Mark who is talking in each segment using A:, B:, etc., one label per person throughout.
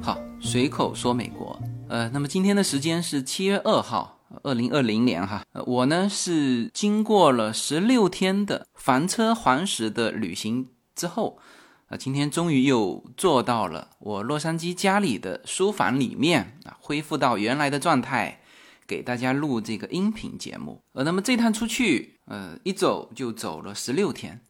A: 好，随口说美国。呃，那么今天的时间是七月二号，二零二零年哈。我呢是经过了十六天的房车环食的旅行之后，啊，今天终于又做到了我洛杉矶家里的书房里面啊，恢复到原来的状态，给大家录这个音频节目。呃，那么这趟出去，呃，一走就走了十六天。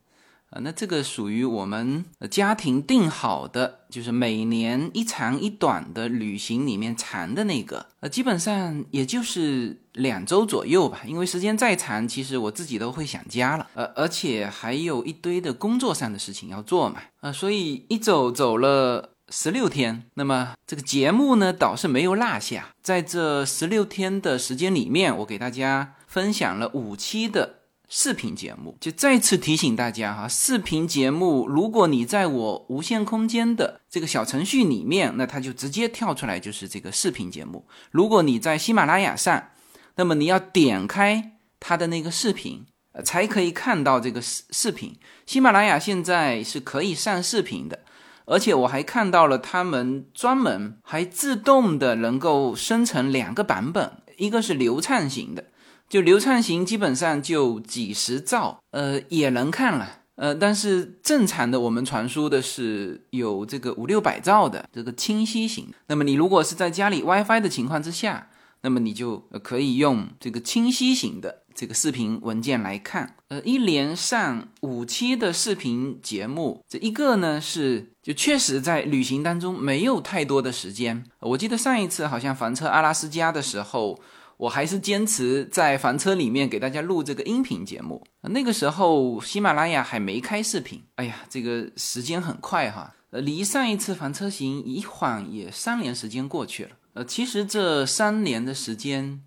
A: 啊，那这个属于我们家庭定好的，就是每年一长一短的旅行里面长的那个，呃，基本上也就是两周左右吧。因为时间再长，其实我自己都会想家了，呃，而且还有一堆的工作上的事情要做嘛，呃，所以一走走了十六天。那么这个节目呢，倒是没有落下，在这十六天的时间里面，我给大家分享了五期的。视频节目就再次提醒大家哈，视频节目如果你在我无限空间的这个小程序里面，那它就直接跳出来就是这个视频节目。如果你在喜马拉雅上，那么你要点开它的那个视频，才可以看到这个视视频。喜马拉雅现在是可以上视频的，而且我还看到了他们专门还自动的能够生成两个版本，一个是流畅型的。就流畅型基本上就几十兆，呃，也能看了，呃，但是正常的我们传输的是有这个五六百兆的这个清晰型。那么你如果是在家里 WiFi 的情况之下，那么你就可以用这个清晰型的这个视频文件来看。呃，一连上五期的视频节目，这一个呢是就确实在旅行当中没有太多的时间。我记得上一次好像房车阿拉斯加的时候。我还是坚持在房车里面给大家录这个音频节目。那个时候喜马拉雅还没开视频。哎呀，这个时间很快哈，呃，离上一次房车行一晃也三年时间过去了。呃，其实这三年的时间，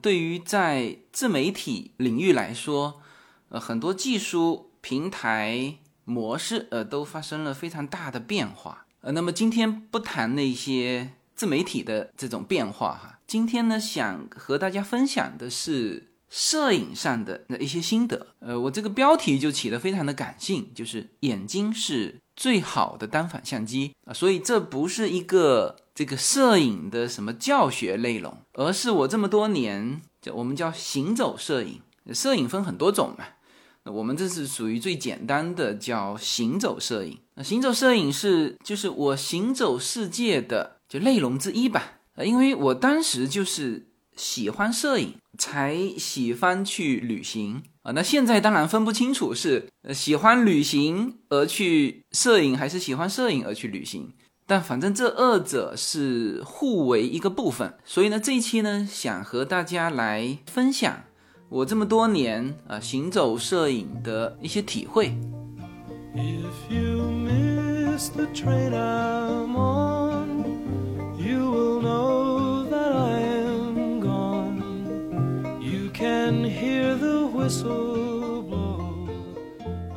A: 对于在自媒体领域来说，呃，很多技术平台模式，呃，都发生了非常大的变化。呃，那么今天不谈那些自媒体的这种变化哈。今天呢，想和大家分享的是摄影上的那一些心得。呃，我这个标题就起得非常的感性，就是眼睛是最好的单反相机啊。所以这不是一个这个摄影的什么教学内容，而是我这么多年叫我们叫行走摄影。摄影分很多种嘛，我们这是属于最简单的，叫行走摄影。那行走摄影是就是我行走世界的就内容之一吧。呃，因为我当时就是喜欢摄影，才喜欢去旅行啊。那现在当然分不清楚是喜欢旅行而去摄影，还是喜欢摄影而去旅行。但反正这二者是互为一个部分。所以呢，这一期呢，想和大家来分享我这么多年啊行走摄影的一些体会。If you miss the train I'm on,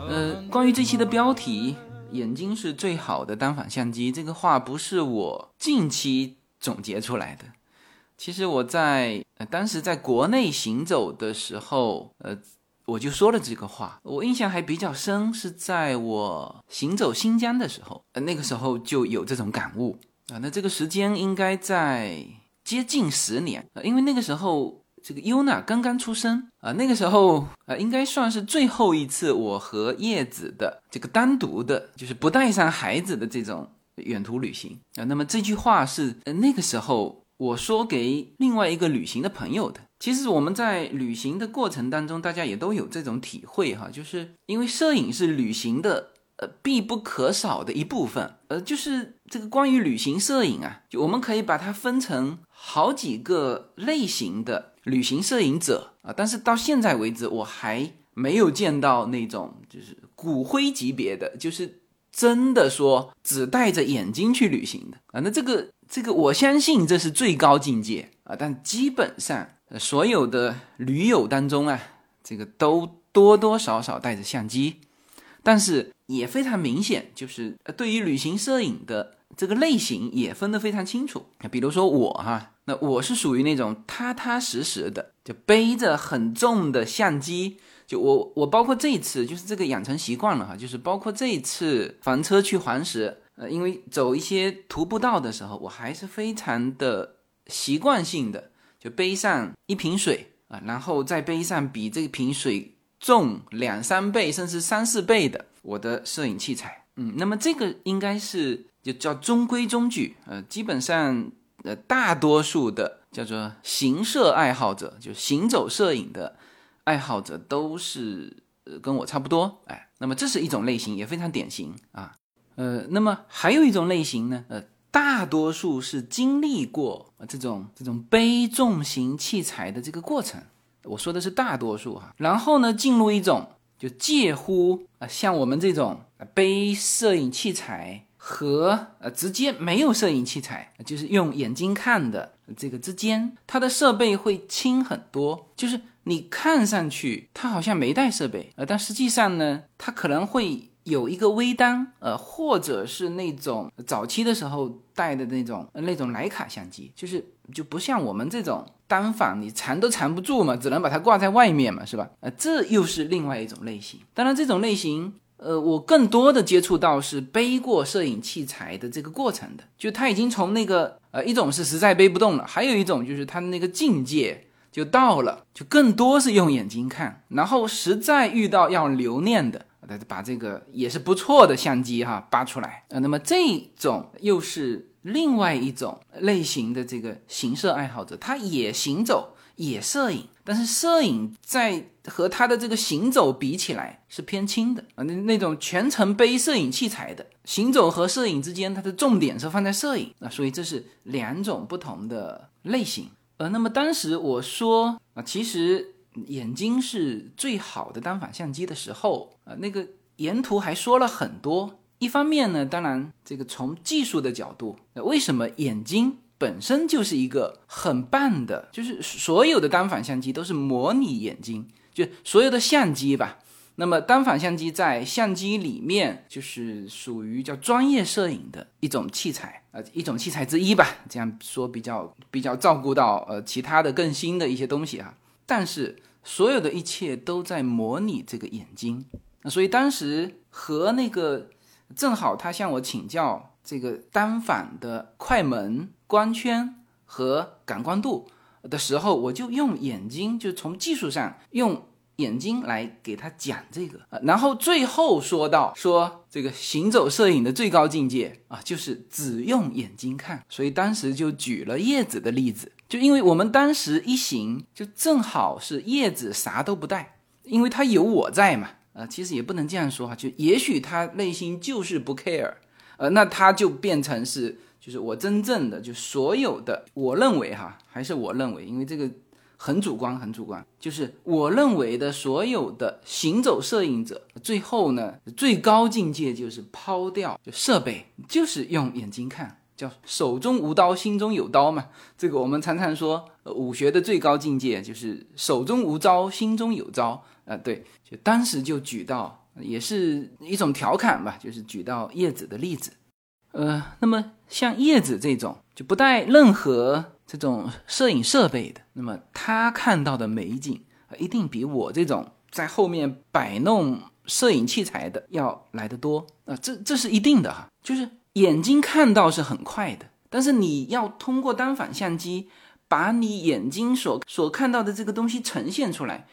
A: 呃，关于这期的标题“眼睛是最好的单反相机”，这个话不是我近期总结出来的。其实我在呃当时在国内行走的时候，呃，我就说了这个话。我印象还比较深，是在我行走新疆的时候，呃，那个时候就有这种感悟啊。那这个时间应该在接近十年，因为那个时候。这个优娜刚刚出生啊，那个时候啊，应该算是最后一次我和叶子的这个单独的，就是不带上孩子的这种远途旅行啊。那么这句话是那个时候我说给另外一个旅行的朋友的。其实我们在旅行的过程当中，大家也都有这种体会哈，就是因为摄影是旅行的。呃，必不可少的一部分，呃，就是这个关于旅行摄影啊，就我们可以把它分成好几个类型的旅行摄影者啊，但是到现在为止，我还没有见到那种就是骨灰级别的，就是真的说只戴着眼睛去旅行的啊。那这个这个，我相信这是最高境界啊，但基本上所有的驴友当中啊，这个都多多少少带着相机。但是也非常明显，就是对于旅行摄影的这个类型也分得非常清楚。比如说我哈，那我是属于那种踏踏实实的，就背着很重的相机。就我我包括这一次就是这个养成习惯了哈，就是包括这一次房车去黄石，呃，因为走一些徒步道的时候，我还是非常的习惯性的就背上一瓶水啊，然后再背上比这瓶水重两三倍甚至三四倍的我的摄影器材。嗯，那么这个应该是就叫中规中矩，呃，基本上呃大多数的叫做行摄爱好者，就行走摄影的。爱好者都是呃跟我差不多，哎，那么这是一种类型，也非常典型啊。呃，那么还有一种类型呢，呃，大多数是经历过这种这种背重型器材的这个过程，我说的是大多数哈。然后呢，进入一种就介乎啊，像我们这种背摄影器材和呃直接没有摄影器材，就是用眼睛看的这个之间，它的设备会轻很多，就是。你看上去他好像没带设备，呃，但实际上呢，他可能会有一个微单，呃，或者是那种早期的时候带的那种那种徕卡相机，就是就不像我们这种单反，你藏都藏不住嘛，只能把它挂在外面嘛，是吧？呃，这又是另外一种类型。当然，这种类型，呃，我更多的接触到是背过摄影器材的这个过程的，就他已经从那个呃，一种是实在背不动了，还有一种就是他的那个境界。就到了，就更多是用眼睛看，然后实在遇到要留念的，把这个也是不错的相机哈扒出来呃，那么这种又是另外一种类型的这个行摄爱好者，他也行走也摄影，但是摄影在和他的这个行走比起来是偏轻的啊，那那种全程背摄影器材的行走和摄影之间，它的重点是放在摄影啊，所以这是两种不同的类型。呃，那么当时我说啊，其实眼睛是最好的单反相机的时候啊，那个沿途还说了很多。一方面呢，当然这个从技术的角度，为什么眼睛本身就是一个很棒的，就是所有的单反相机都是模拟眼睛，就所有的相机吧。那么单反相机在相机里面就是属于叫专业摄影的一种器材，呃，一种器材之一吧。这样说比较比较照顾到呃其他的更新的一些东西哈。但是所有的一切都在模拟这个眼睛，那所以当时和那个正好他向我请教这个单反的快门、光圈和感光度的时候，我就用眼睛，就从技术上用。眼睛来给他讲这个，然后最后说到说这个行走摄影的最高境界啊，就是只用眼睛看。所以当时就举了叶子的例子，就因为我们当时一行就正好是叶子啥都不带，因为他有我在嘛。呃，其实也不能这样说哈，就也许他内心就是不 care，呃，那他就变成是就是我真正的就所有的，我认为哈，还是我认为，因为这个。很主观，很主观，就是我认为的所有的行走摄影者，最后呢，最高境界就是抛掉就设备，就是用眼睛看，叫手中无刀，心中有刀嘛。这个我们常常说，武学的最高境界就是手中无招，心中有招。啊，对，就当时就举到，也是一种调侃吧，就是举到叶子的例子。呃，那么像叶子这种就不带任何。这种摄影设备的，那么他看到的美景一定比我这种在后面摆弄摄影器材的要来得多啊！这这是一定的哈，就是眼睛看到是很快的，但是你要通过单反相机把你眼睛所所看到的这个东西呈现出来，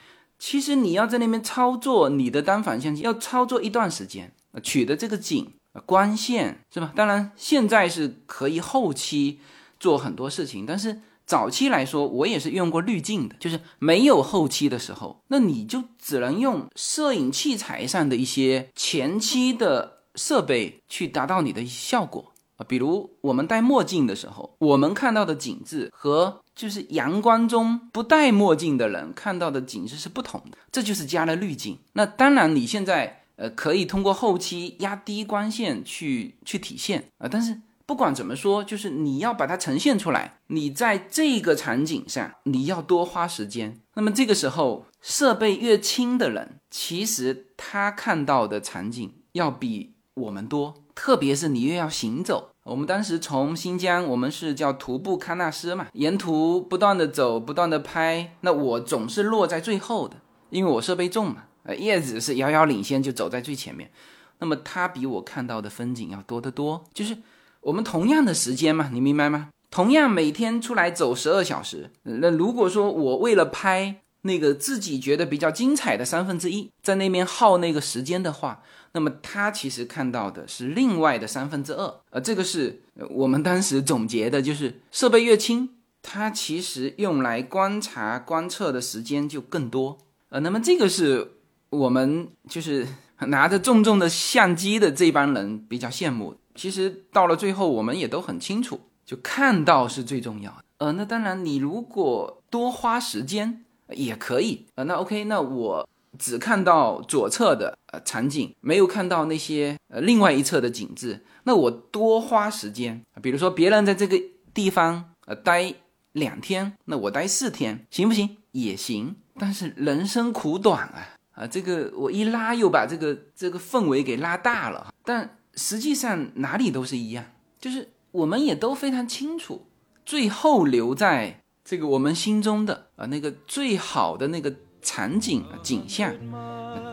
A: 其实你要在那边操作你的单反相机要操作一段时间取的这个景光线是吧？当然现在是可以后期。做很多事情，但是早期来说，我也是用过滤镜的，就是没有后期的时候，那你就只能用摄影器材上的一些前期的设备去达到你的效果啊。比如我们戴墨镜的时候，我们看到的景致和就是阳光中不戴墨镜的人看到的景致是不同的，这就是加了滤镜。那当然，你现在呃可以通过后期压低光线去去体现啊，但是。不管怎么说，就是你要把它呈现出来，你在这个场景上你要多花时间。那么这个时候，设备越轻的人，其实他看到的场景要比我们多。特别是你越要行走我们当时从新疆，我们是叫徒步喀纳斯嘛，沿途不断的走，不断的拍。那我总是落在最后的，因为我设备重嘛。呃，叶子是遥遥领先，就走在最前面。那么他比我看到的风景要多得多。就是我们同样的时间嘛，你明白吗？同样每天出来走十二小时，那如果说我为了拍那个自己觉得比较精彩的三分之一，在那边耗那个时间的话，那么他其实看到的是另外的三分之二。呃，这个是我们当时总结的，就是设备越轻，它其实用来观察观测的时间就更多。呃，那么这个是我们就是拿着重重的相机的这帮人比较羡慕。其实到了最后，我们也都很清楚。就看到是最重要的，呃，那当然，你如果多花时间也可以，呃，那 OK，那我只看到左侧的呃场景，没有看到那些呃另外一侧的景致，那我多花时间，比如说别人在这个地方呃待两天，那我待四天，行不行？也行，但是人生苦短啊，啊，这个我一拉又把这个这个氛围给拉大了，但实际上哪里都是一样，就是。我们也都非常清楚，最后留在这个我们心中的啊那个最好的那个场景景象，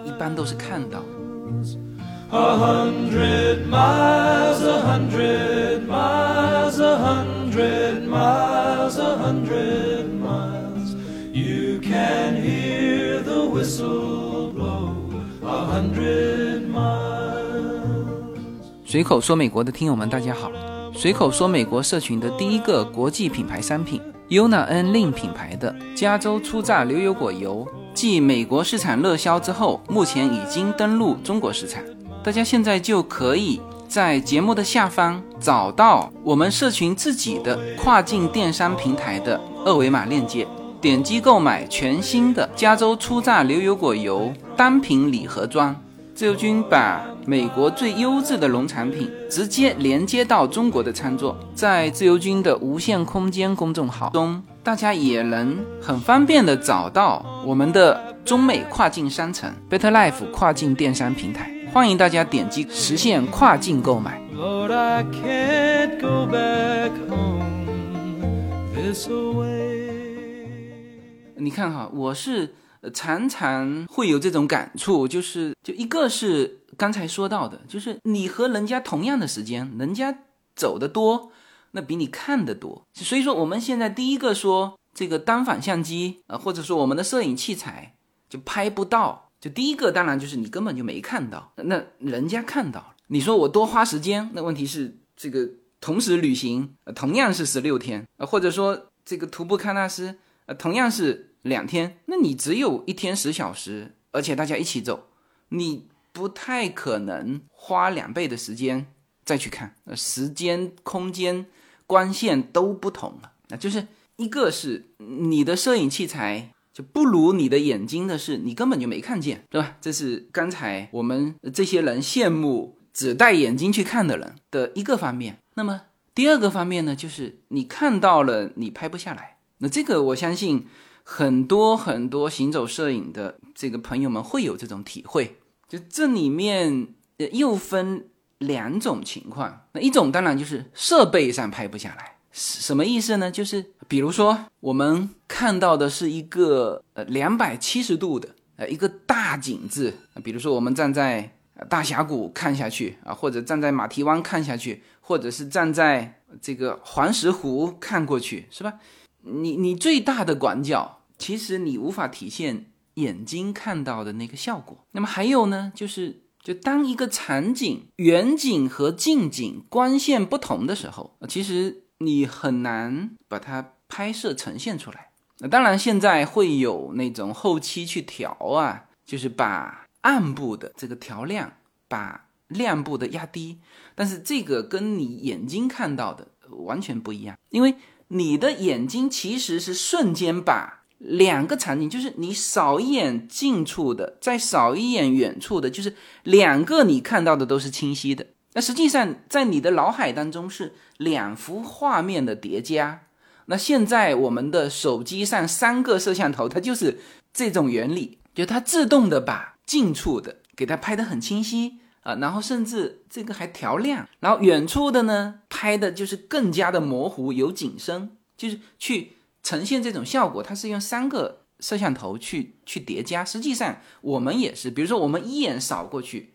A: 一般都是看到。随口说美国的听友们，大家好。随口说，美国社群的第一个国际品牌商品 Yuna N Lin 品牌的加州初榨牛油果油，继美国市场热销之后，目前已经登陆中国市场。大家现在就可以在节目的下方找到我们社群自己的跨境电商平台的二维码链接，点击购买全新的加州初榨牛油果油单品礼盒装。自由军把美国最优质的农产品直接连接到中国的餐桌，在自由军的无限空间公众号中，大家也能很方便的找到我们的中美跨境商城 Better Life 跨境电商平台，欢迎大家点击实现跨境购买。你看哈，我是。常常会有这种感触，就是就一个是刚才说到的，就是你和人家同样的时间，人家走的多，那比你看的多。所以说，我们现在第一个说这个单反相机啊，或者说我们的摄影器材就拍不到，就第一个当然就是你根本就没看到，那人家看到了。你说我多花时间，那问题是这个同时旅行，同样是十六天啊，或者说这个徒步喀纳斯，呃，同样是。两天，那你只有一天十小时，而且大家一起走，你不太可能花两倍的时间再去看。那，时间、空间、光线都不同了。那就是一个是你的摄影器材就不如你的眼睛的是，你根本就没看见，对吧？这是刚才我们这些人羡慕只戴眼睛去看的人的一个方面。那么第二个方面呢，就是你看到了，你拍不下来。那这个我相信。很多很多行走摄影的这个朋友们会有这种体会，就这里面又分两种情况。那一种当然就是设备上拍不下来，什么意思呢？就是比如说我们看到的是一个呃两百七十度的呃一个大景致，比如说我们站在大峡谷看下去啊，或者站在马蹄湾看下去，或者是站在这个黄石湖看过去，是吧？你你最大的广角，其实你无法体现眼睛看到的那个效果。那么还有呢，就是就当一个场景远景和近景光线不同的时候，其实你很难把它拍摄呈现出来。那当然现在会有那种后期去调啊，就是把暗部的这个调亮，把亮部的压低。但是这个跟你眼睛看到的完全不一样，因为。你的眼睛其实是瞬间把两个场景，就是你扫一眼近处的，再扫一眼远处的，就是两个你看到的都是清晰的。那实际上在你的脑海当中是两幅画面的叠加。那现在我们的手机上三个摄像头，它就是这种原理，就它自动的把近处的给它拍得很清晰，啊，然后甚至这个还调亮，然后远处的呢拍的就是更加的模糊，有景深，就是去呈现这种效果。它是用三个摄像头去去叠加。实际上我们也是，比如说我们一眼扫过去，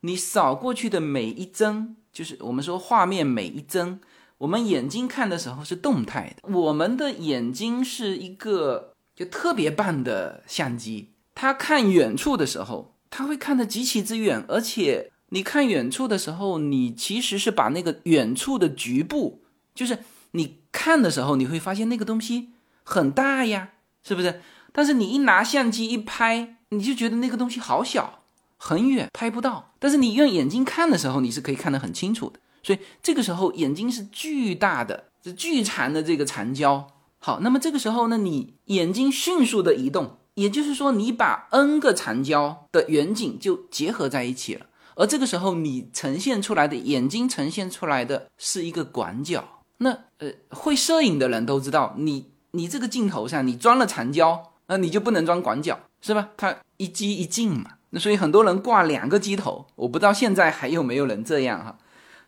A: 你扫过去的每一帧，就是我们说画面每一帧，我们眼睛看的时候是动态的。我们的眼睛是一个就特别棒的相机，它看远处的时候。他会看得极其之远，而且你看远处的时候，你其实是把那个远处的局部，就是你看的时候，你会发现那个东西很大呀，是不是？但是你一拿相机一拍，你就觉得那个东西好小，很远，拍不到。但是你用眼睛看的时候，你是可以看得很清楚的。所以这个时候眼睛是巨大的，是巨长的这个长焦。好，那么这个时候呢，你眼睛迅速的移动。也就是说，你把 n 个长焦的远景就结合在一起了，而这个时候你呈现出来的眼睛呈现出来的是一个广角。那呃，会摄影的人都知道，你你这个镜头上你装了长焦，那你就不能装广角，是吧？它一机一镜嘛。那所以很多人挂两个机头，我不知道现在还有没有人这样哈。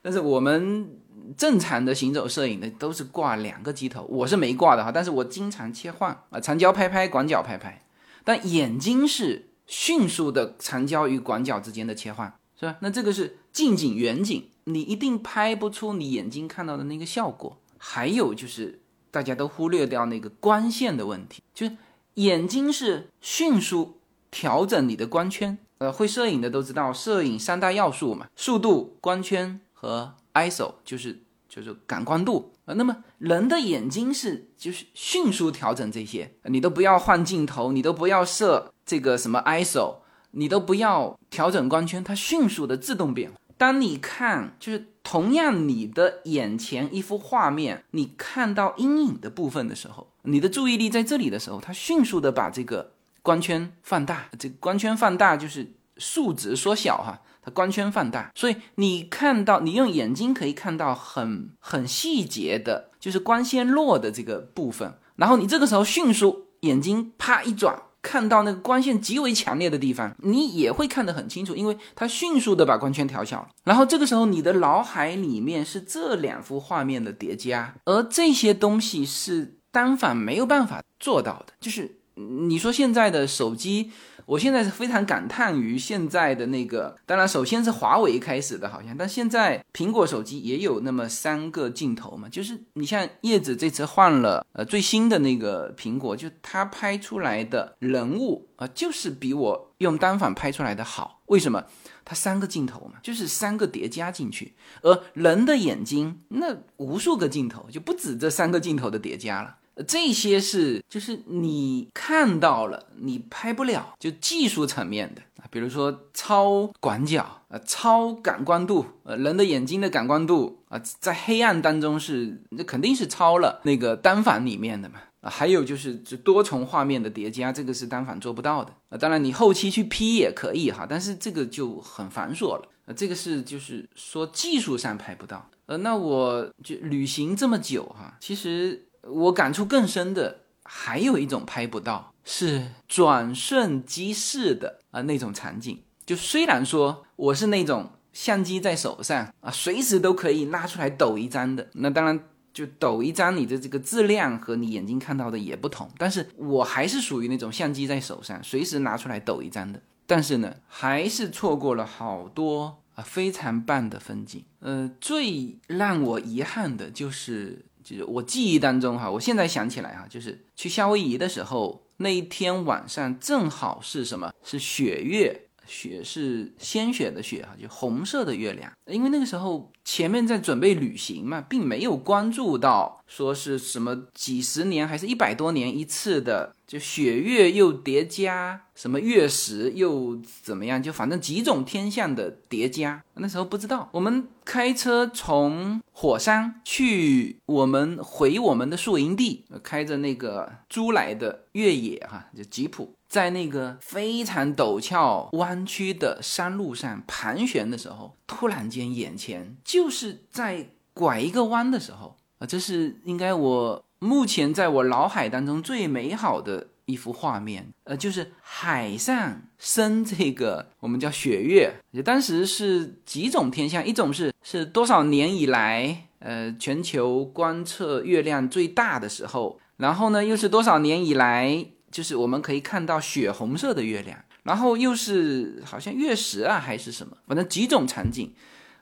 A: 但是我们正常的行走摄影的都是挂两个机头，我是没挂的哈，但是我经常切换啊，长焦拍拍，广角拍拍。但眼睛是迅速的长焦与广角之间的切换，是吧？那这个是近景、远景，你一定拍不出你眼睛看到的那个效果。还有就是大家都忽略掉那个光线的问题，就是眼睛是迅速调整你的光圈。呃，会摄影的都知道，摄影三大要素嘛，速度、光圈和 ISO，就是就是感光度。呃，那么人的眼睛是就是迅速调整这些，你都不要换镜头，你都不要设这个什么 ISO，你都不要调整光圈，它迅速的自动变。当你看就是同样你的眼前一幅画面，你看到阴影的部分的时候，你的注意力在这里的时候，它迅速的把这个光圈放大，这个光圈放大就是数值缩小哈。光圈放大，所以你看到，你用眼睛可以看到很很细节的，就是光线落的这个部分。然后你这个时候迅速眼睛啪一转，看到那个光线极为强烈的地方，你也会看得很清楚，因为它迅速的把光圈调小了。然后这个时候你的脑海里面是这两幅画面的叠加，而这些东西是单反没有办法做到的。就是你说现在的手机。我现在是非常感叹于现在的那个，当然首先是华为开始的，好像，但现在苹果手机也有那么三个镜头嘛，就是你像叶子这次换了呃最新的那个苹果，就它拍出来的人物啊，就是比我用单反拍出来的好。为什么？它三个镜头嘛，就是三个叠加进去，而人的眼睛那无数个镜头就不止这三个镜头的叠加了。这些是就是你看到了，你拍不了，就技术层面的啊，比如说超广角啊，超感光度，呃，人的眼睛的感光度啊，在黑暗当中是那肯定是超了那个单反里面的嘛啊，还有就是这多重画面的叠加，这个是单反做不到的啊。当然你后期去 P 也可以哈，但是这个就很繁琐了啊。这个是就是说技术上拍不到，呃，那我就旅行这么久哈，其实。我感触更深的还有一种拍不到，是转瞬即逝的啊那种场景。就虽然说我是那种相机在手上啊，随时都可以拿出来抖一张的，那当然就抖一张，你的这个质量和你眼睛看到的也不同。但是我还是属于那种相机在手上，随时拿出来抖一张的。但是呢，还是错过了好多啊非常棒的风景。呃，最让我遗憾的就是。就是我记忆当中哈，我现在想起来哈，就是去夏威夷的时候，那一天晚上正好是什么？是雪月。雪是鲜血的血哈，就红色的月亮。因为那个时候前面在准备旅行嘛，并没有关注到说是什么几十年还是一百多年一次的，就雪月又叠加什么月食又怎么样，就反正几种天象的叠加。那时候不知道，我们开车从火山去我们回我们的宿营地，开着那个租来的越野哈，就吉普。在那个非常陡峭弯曲的山路上盘旋的时候，突然间眼前就是在拐一个弯的时候啊，这是应该我目前在我脑海当中最美好的一幅画面，呃，就是海上升这个我们叫雪月，当时是几种天象，一种是是多少年以来，呃，全球观测月亮最大的时候，然后呢，又是多少年以来，就是我们可以看到血红色的月亮，然后又是好像月食啊还是什么，反正几种场景。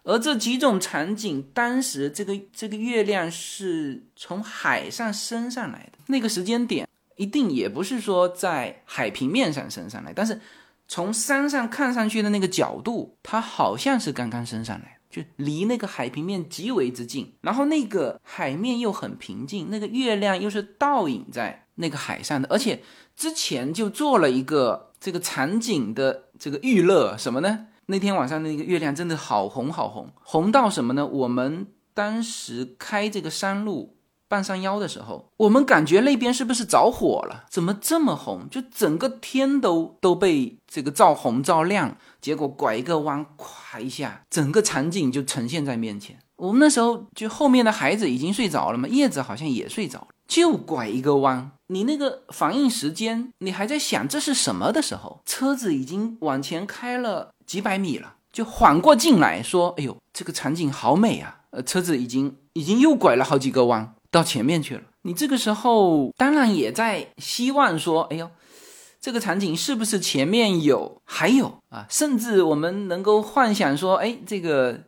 A: 而这几种场景，当时这个这个月亮是从海上升上来的，那个时间点一定也不是说在海平面上升上来，但是从山上看上去的那个角度，它好像是刚刚升上来，就离那个海平面极为之近，然后那个海面又很平静，那个月亮又是倒影在那个海上的，而且之前就做了一个这个场景的这个预热，什么呢？那天晚上那个月亮真的好红好红，红到什么呢？我们当时开这个山路半山腰的时候，我们感觉那边是不是着火了？怎么这么红？就整个天都都被这个照红照亮。结果拐一个弯，咵一下，整个场景就呈现在面前。我们那时候就后面的孩子已经睡着了嘛，叶子好像也睡着了，就拐一个弯。你那个反应时间，你还在想这是什么的时候，车子已经往前开了。几百米了，就缓过劲来说：“哎呦，这个场景好美啊！”呃，车子已经已经又拐了好几个弯到前面去了。你这个时候当然也在希望说：“哎呦，这个场景是不是前面有还有啊？”甚至我们能够幻想说：“哎，这个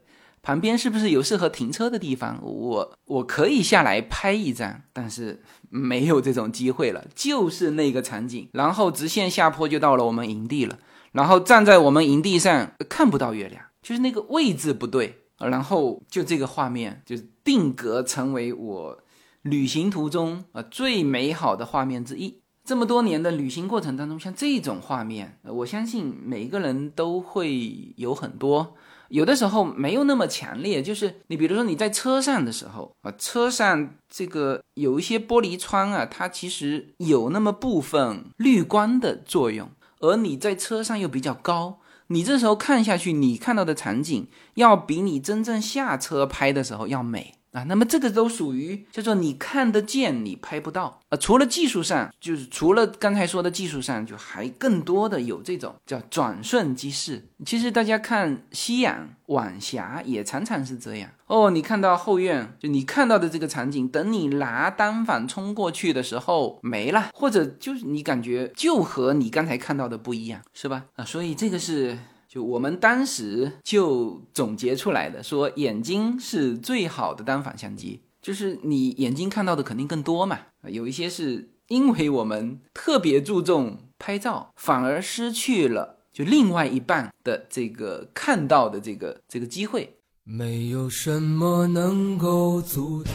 A: 旁边是不是有适合停车的地方？我我可以下来拍一张。”但是没有这种机会了，就是那个场景，然后直线下坡就到了我们营地了。然后站在我们营地上看不到月亮，就是那个位置不对。然后就这个画面就是定格成为我旅行途中啊最美好的画面之一。这么多年的旅行过程当中，像这种画面，我相信每一个人都会有很多。有的时候没有那么强烈，就是你比如说你在车上的时候啊，车上这个有一些玻璃窗啊，它其实有那么部分绿光的作用。而你在车上又比较高，你这时候看下去，你看到的场景要比你真正下车拍的时候要美。啊，那么这个都属于叫做你看得见，你拍不到啊。除了技术上，就是除了刚才说的技术上，就还更多的有这种叫转瞬即逝。其实大家看夕阳、晚霞也常常是这样哦。你看到后院，就你看到的这个场景，等你拿单反冲过去的时候没了，或者就是你感觉就和你刚才看到的不一样，是吧？啊，所以这个是。就我们当时就总结出来的，说眼睛是最好的单反相机，就是你眼睛看到的肯定更多嘛。有一些是因为我们特别注重拍照，反而失去了就另外一半的这个看到的这个这个机会。没有什么能够阻挡。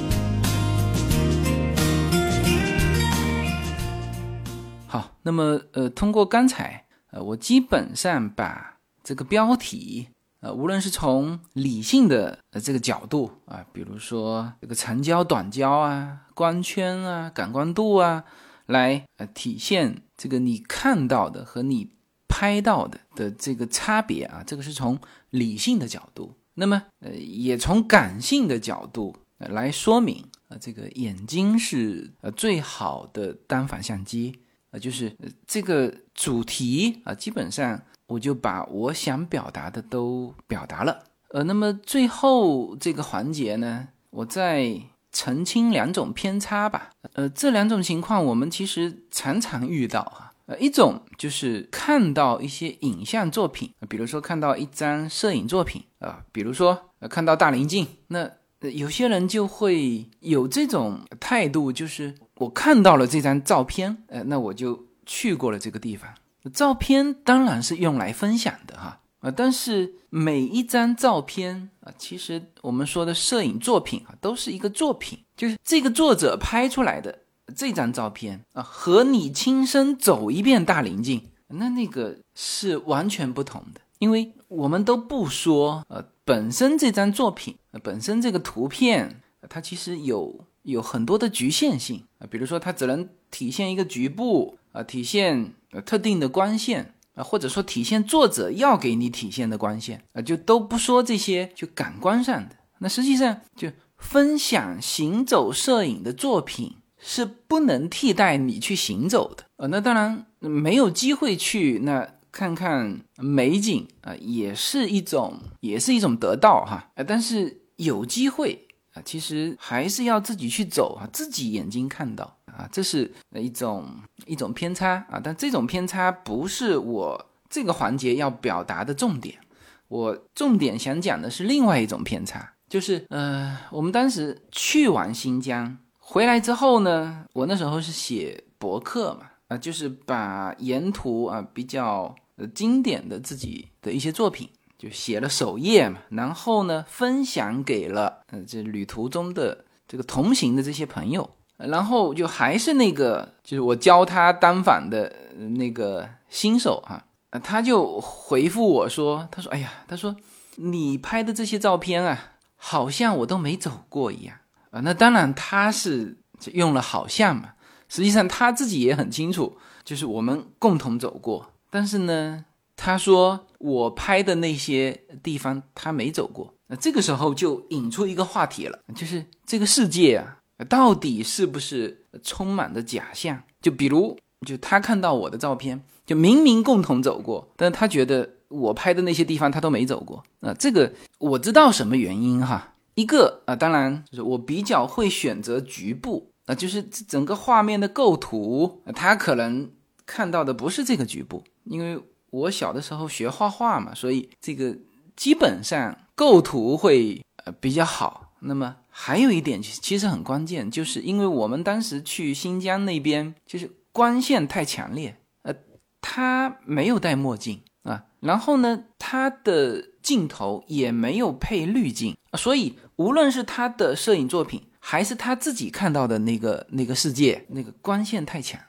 A: 好，那么呃，通过刚才呃，我基本上把这个标题。呃，无论是从理性的呃这个角度啊，比如说这个长焦、短焦啊、光圈啊、感光度啊，来呃体现这个你看到的和你拍到的的这个差别啊，这个是从理性的角度。那么呃，也从感性的角度来说明啊，这个眼睛是呃最好的单反相机啊，就是这个主题啊，基本上。我就把我想表达的都表达了，呃，那么最后这个环节呢，我再澄清两种偏差吧。呃，这两种情况我们其实常常遇到哈。呃，一种就是看到一些影像作品，比如说看到一张摄影作品啊，比如说呃看到大棱镜，那有些人就会有这种态度，就是我看到了这张照片，呃，那我就去过了这个地方。照片当然是用来分享的哈。啊，但是每一张照片啊，其实我们说的摄影作品啊，都是一个作品，就是这个作者拍出来的这张照片啊，和你亲身走一遍大棱镜，那那个是完全不同的。因为我们都不说，呃，本身这张作品，本身这个图片，它其实有有很多的局限性啊，比如说它只能体现一个局部啊，体现呃特定的光线。啊，或者说体现作者要给你体现的光线啊，就都不说这些，就感官上的。那实际上就分享行走摄影的作品是不能替代你去行走的啊。那当然没有机会去那看看美景啊，也是一种也是一种得到哈。啊，但是有机会啊，其实还是要自己去走啊，自己眼睛看到。啊，这是一种一种偏差啊，但这种偏差不是我这个环节要表达的重点。我重点想讲的是另外一种偏差，就是呃，我们当时去完新疆回来之后呢，我那时候是写博客嘛，啊，就是把沿途啊比较呃经典的自己的一些作品就写了首页嘛，然后呢分享给了呃这旅途中的这个同行的这些朋友。然后就还是那个，就是我教他单反的那个新手哈，他就回复我说：“他说，哎呀，他说你拍的这些照片啊，好像我都没走过一样啊。那当然他是用了好像嘛，实际上他自己也很清楚，就是我们共同走过。但是呢，他说我拍的那些地方他没走过。那这个时候就引出一个话题了，就是这个世界啊。”到底是不是充满着假象？就比如，就他看到我的照片，就明明共同走过，但是他觉得我拍的那些地方他都没走过。啊，这个我知道什么原因哈。一个啊，当然就是我比较会选择局部啊，就是整个画面的构图，他可能看到的不是这个局部，因为我小的时候学画画嘛，所以这个基本上构图会呃比较好。那么。还有一点，其实很关键，就是因为我们当时去新疆那边，就是光线太强烈，呃，他没有戴墨镜啊，然后呢，他的镜头也没有配滤镜，所以无论是他的摄影作品，还是他自己看到的那个那个世界，那个光线太强，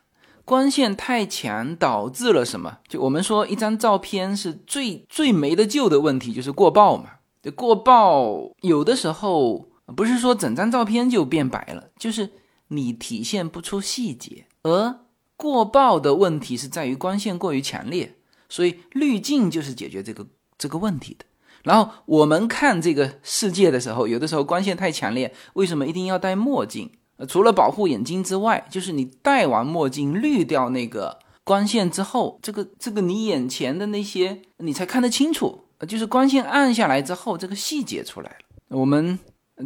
A: 光线太强导致了什么？就我们说一张照片是最最没得救的问题，就是过曝嘛。过曝有的时候。不是说整张照片就变白了，就是你体现不出细节。而过曝的问题是在于光线过于强烈，所以滤镜就是解决这个这个问题的。然后我们看这个世界的时候，有的时候光线太强烈，为什么一定要戴墨镜？除了保护眼睛之外，就是你戴完墨镜滤掉那个光线之后，这个这个你眼前的那些你才看得清楚。就是光线暗下来之后，这个细节出来了。我们。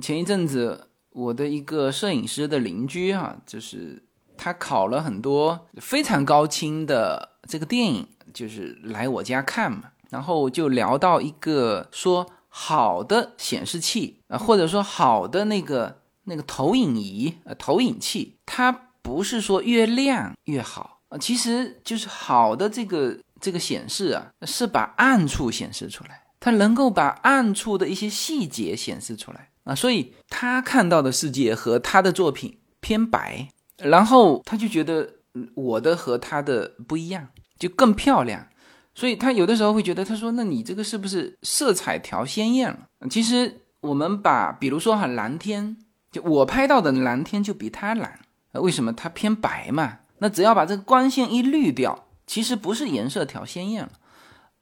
A: 前一阵子，我的一个摄影师的邻居哈，就是他考了很多非常高清的这个电影，就是来我家看嘛。然后就聊到一个说好的显示器啊，或者说好的那个那个投影仪呃投影器，它不是说越亮越好啊，其实就是好的这个这个显示啊，是把暗处显示出来，它能够把暗处的一些细节显示出来。啊，所以他看到的世界和他的作品偏白，然后他就觉得我的和他的不一样，就更漂亮。所以他有的时候会觉得，他说：“那你这个是不是色彩调鲜艳了？”其实我们把，比如说哈，蓝天，就我拍到的蓝天就比他蓝，为什么？它偏白嘛。那只要把这个光线一滤掉，其实不是颜色调鲜艳了，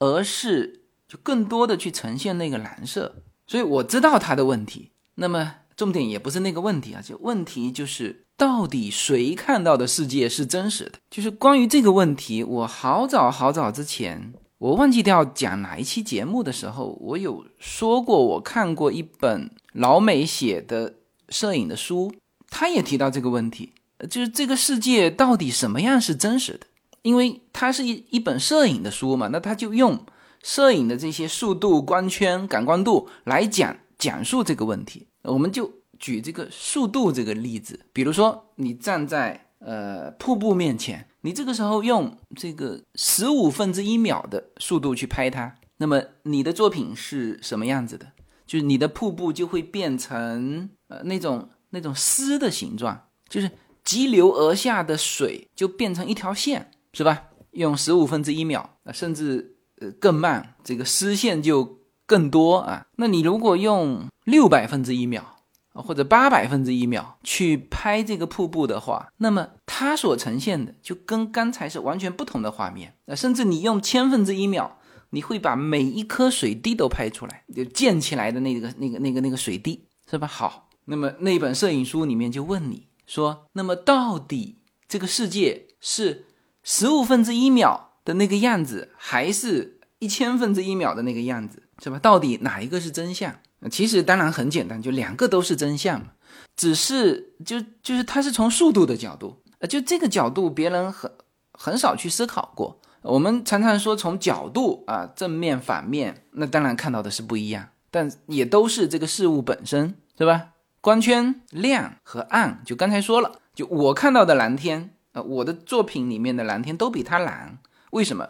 A: 而是就更多的去呈现那个蓝色。所以我知道他的问题。那么重点也不是那个问题啊，就问题就是到底谁看到的世界是真实的？就是关于这个问题，我好早好早之前我忘记掉讲哪一期节目的时候，我有说过，我看过一本老美写的摄影的书，他也提到这个问题，就是这个世界到底什么样是真实的？因为它是一一本摄影的书嘛，那他就用摄影的这些速度、光圈、感光度来讲讲述这个问题。我们就举这个速度这个例子，比如说你站在呃瀑布面前。你这个时候用这个十五分之一秒的速度去拍它，那么你的作品是什么样子的？就是你的瀑布就会变成呃那种那种丝的形状，就是急流而下的水就变成一条线，是吧？用十五分之一秒啊，甚至呃更慢，这个丝线就更多啊。那你如果用六百分之一秒。或者八百分之一秒去拍这个瀑布的话，那么它所呈现的就跟刚才是完全不同的画面。那甚至你用千分之一秒，你会把每一颗水滴都拍出来，就溅起来的那个、那个、那个、那个水滴，是吧？好，那么那本摄影书里面就问你说，那么到底这个世界是十五分之一秒的那个样子，还是一千分之一秒的那个样子，是吧？到底哪一个是真相？其实当然很简单，就两个都是真相嘛，只是就就是它是从速度的角度，呃，就这个角度别人很很少去思考过。我们常常说从角度啊，正面反面，那当然看到的是不一样，但也都是这个事物本身，是吧？光圈亮和暗，就刚才说了，就我看到的蓝天，呃，我的作品里面的蓝天都比它蓝，为什么？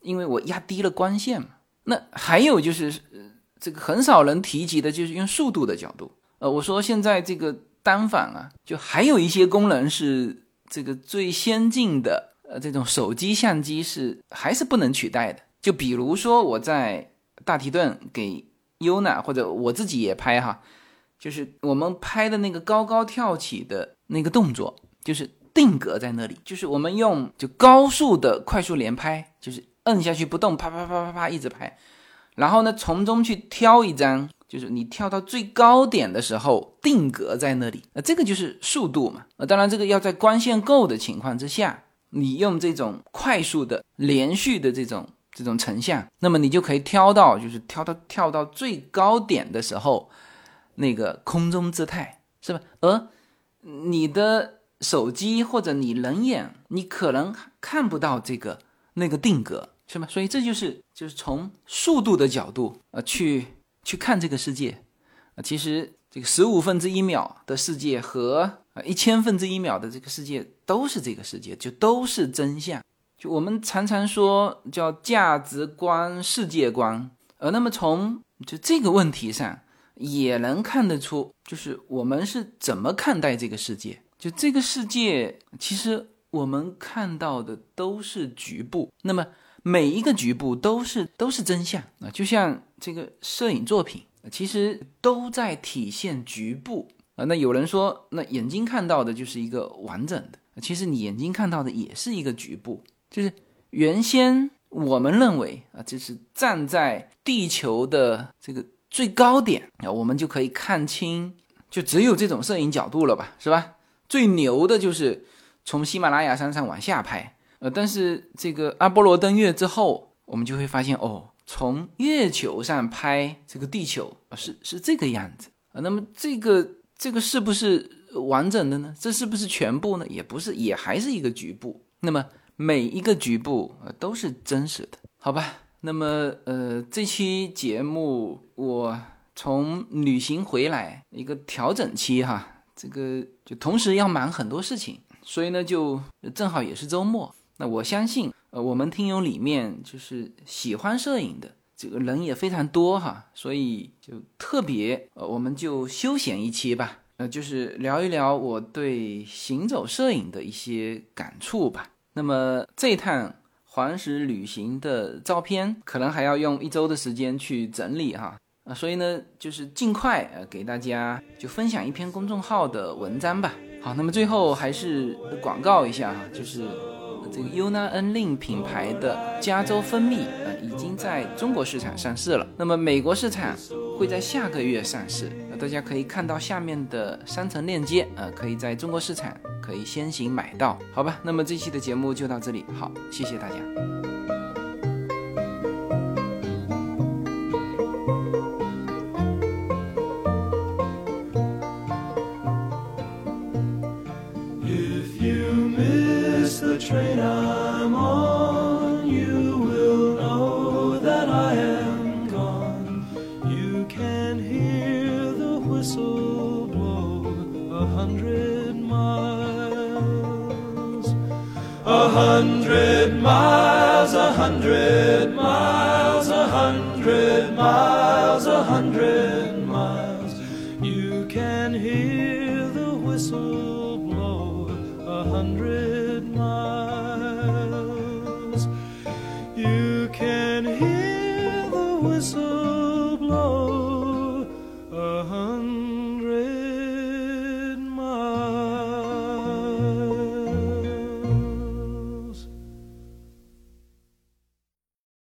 A: 因为我压低了光线嘛。那还有就是。这个很少人提及的，就是用速度的角度。呃，我说现在这个单反啊，就还有一些功能是这个最先进的，呃，这种手机相机是还是不能取代的。就比如说我在大提顿给优娜或者我自己也拍哈，就是我们拍的那个高高跳起的那个动作，就是定格在那里，就是我们用就高速的快速连拍，就是摁下去不动，啪啪啪啪啪一直拍。然后呢，从中去挑一张，就是你跳到最高点的时候定格在那里，那这个就是速度嘛。呃，当然这个要在光线够的情况之下，你用这种快速的连续的这种这种成像，那么你就可以挑到，就是挑到跳到最高点的时候那个空中姿态，是吧？而你的手机或者你人眼，你可能看不到这个那个定格。是吧？所以这就是就是从速度的角度啊去去看这个世界啊，其实这个十五分之一秒的世界和啊一千分之一秒的这个世界都是这个世界，就都是真相。就我们常常说叫价值观、世界观，呃那么从就这个问题上也能看得出，就是我们是怎么看待这个世界。就这个世界，其实我们看到的都是局部，那么。每一个局部都是都是真相啊，就像这个摄影作品，其实都在体现局部啊。那有人说，那眼睛看到的就是一个完整的，其实你眼睛看到的也是一个局部。就是原先我们认为啊，就是站在地球的这个最高点啊，我们就可以看清，就只有这种摄影角度了吧，是吧？最牛的就是从喜马拉雅山上往下拍。呃，但是这个阿波罗登月之后，我们就会发现哦，从月球上拍这个地球啊是是这个样子啊。那么这个这个是不是完整的呢？这是不是全部呢？也不是，也还是一个局部。那么每一个局部呃都是真实的，好吧？那么呃，这期节目我从旅行回来一个调整期哈，这个就同时要忙很多事情，所以呢就正好也是周末。那我相信，呃，我们听友里面就是喜欢摄影的这个人也非常多哈，所以就特别，呃，我们就休闲一期吧，呃，就是聊一聊我对行走摄影的一些感触吧。那么这趟黄石旅行的照片，可能还要用一周的时间去整理哈，啊，所以呢，就是尽快呃给大家就分享一篇公众号的文章吧。好，那么最后还是广告一下哈，就是。这个 Una N Lin 品牌的加州蜂蜜，啊，已经在中国市场上市了。那么美国市场会在下个月上市，那，大家可以看到下面的商城链接，呃，可以在中国市场可以先行买到，好吧？那么这期的节目就到这里，好，谢谢大家。